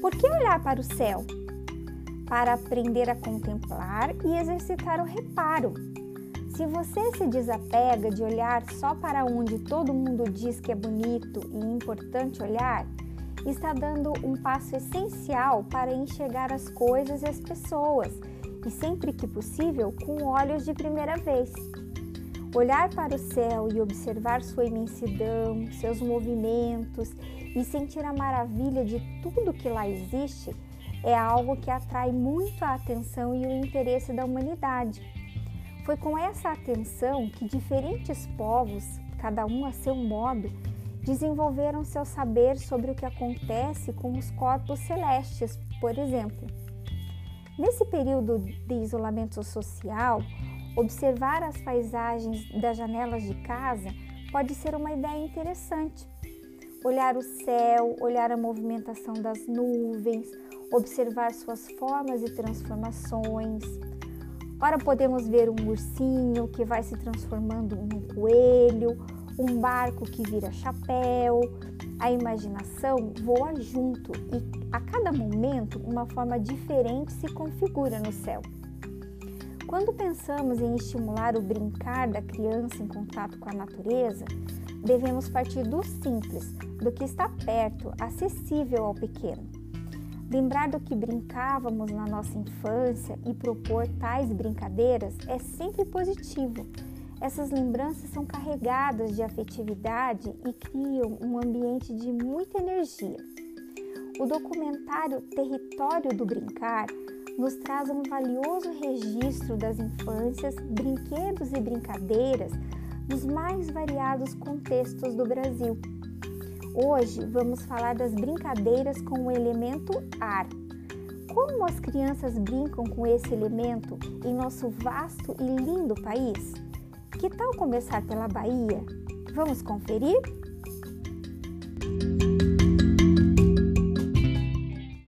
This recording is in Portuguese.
Por que olhar para o céu? Para aprender a contemplar e exercitar o reparo. Se você se desapega de olhar só para onde todo mundo diz que é bonito e importante olhar, está dando um passo essencial para enxergar as coisas e as pessoas, e sempre que possível, com olhos de primeira vez. Olhar para o céu e observar sua imensidão, seus movimentos e sentir a maravilha de tudo que lá existe é algo que atrai muito a atenção e o interesse da humanidade. Foi com essa atenção que diferentes povos, cada um a seu modo, desenvolveram seu saber sobre o que acontece com os corpos celestes, por exemplo. Nesse período de isolamento social, observar as paisagens das janelas de casa pode ser uma ideia interessante. Olhar o céu, olhar a movimentação das nuvens, observar suas formas e transformações. Ora, podemos ver um ursinho que vai se transformando num coelho, um barco que vira chapéu. A imaginação voa junto e a cada momento uma forma diferente se configura no céu. Quando pensamos em estimular o brincar da criança em contato com a natureza, devemos partir do simples, do que está perto, acessível ao pequeno. Lembrar do que brincávamos na nossa infância e propor tais brincadeiras é sempre positivo essas lembranças são carregadas de afetividade e criam um ambiente de muita energia. O documentário Território do Brincar nos traz um valioso registro das infâncias, brinquedos e brincadeiras nos mais variados contextos do Brasil. Hoje vamos falar das brincadeiras com o elemento ar. Como as crianças brincam com esse elemento em nosso vasto e lindo país? Que tal começar pela Bahia? Vamos conferir?